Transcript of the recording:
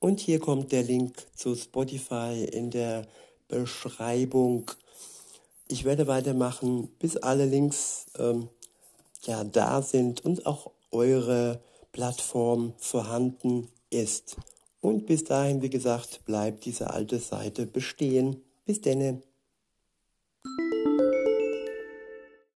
Und hier kommt der Link zu Spotify in der Beschreibung. Ich werde weitermachen, bis alle Links ähm, ja da sind und auch eure Plattform vorhanden ist. Und bis dahin, wie gesagt, bleibt diese alte Seite bestehen. Bis denne.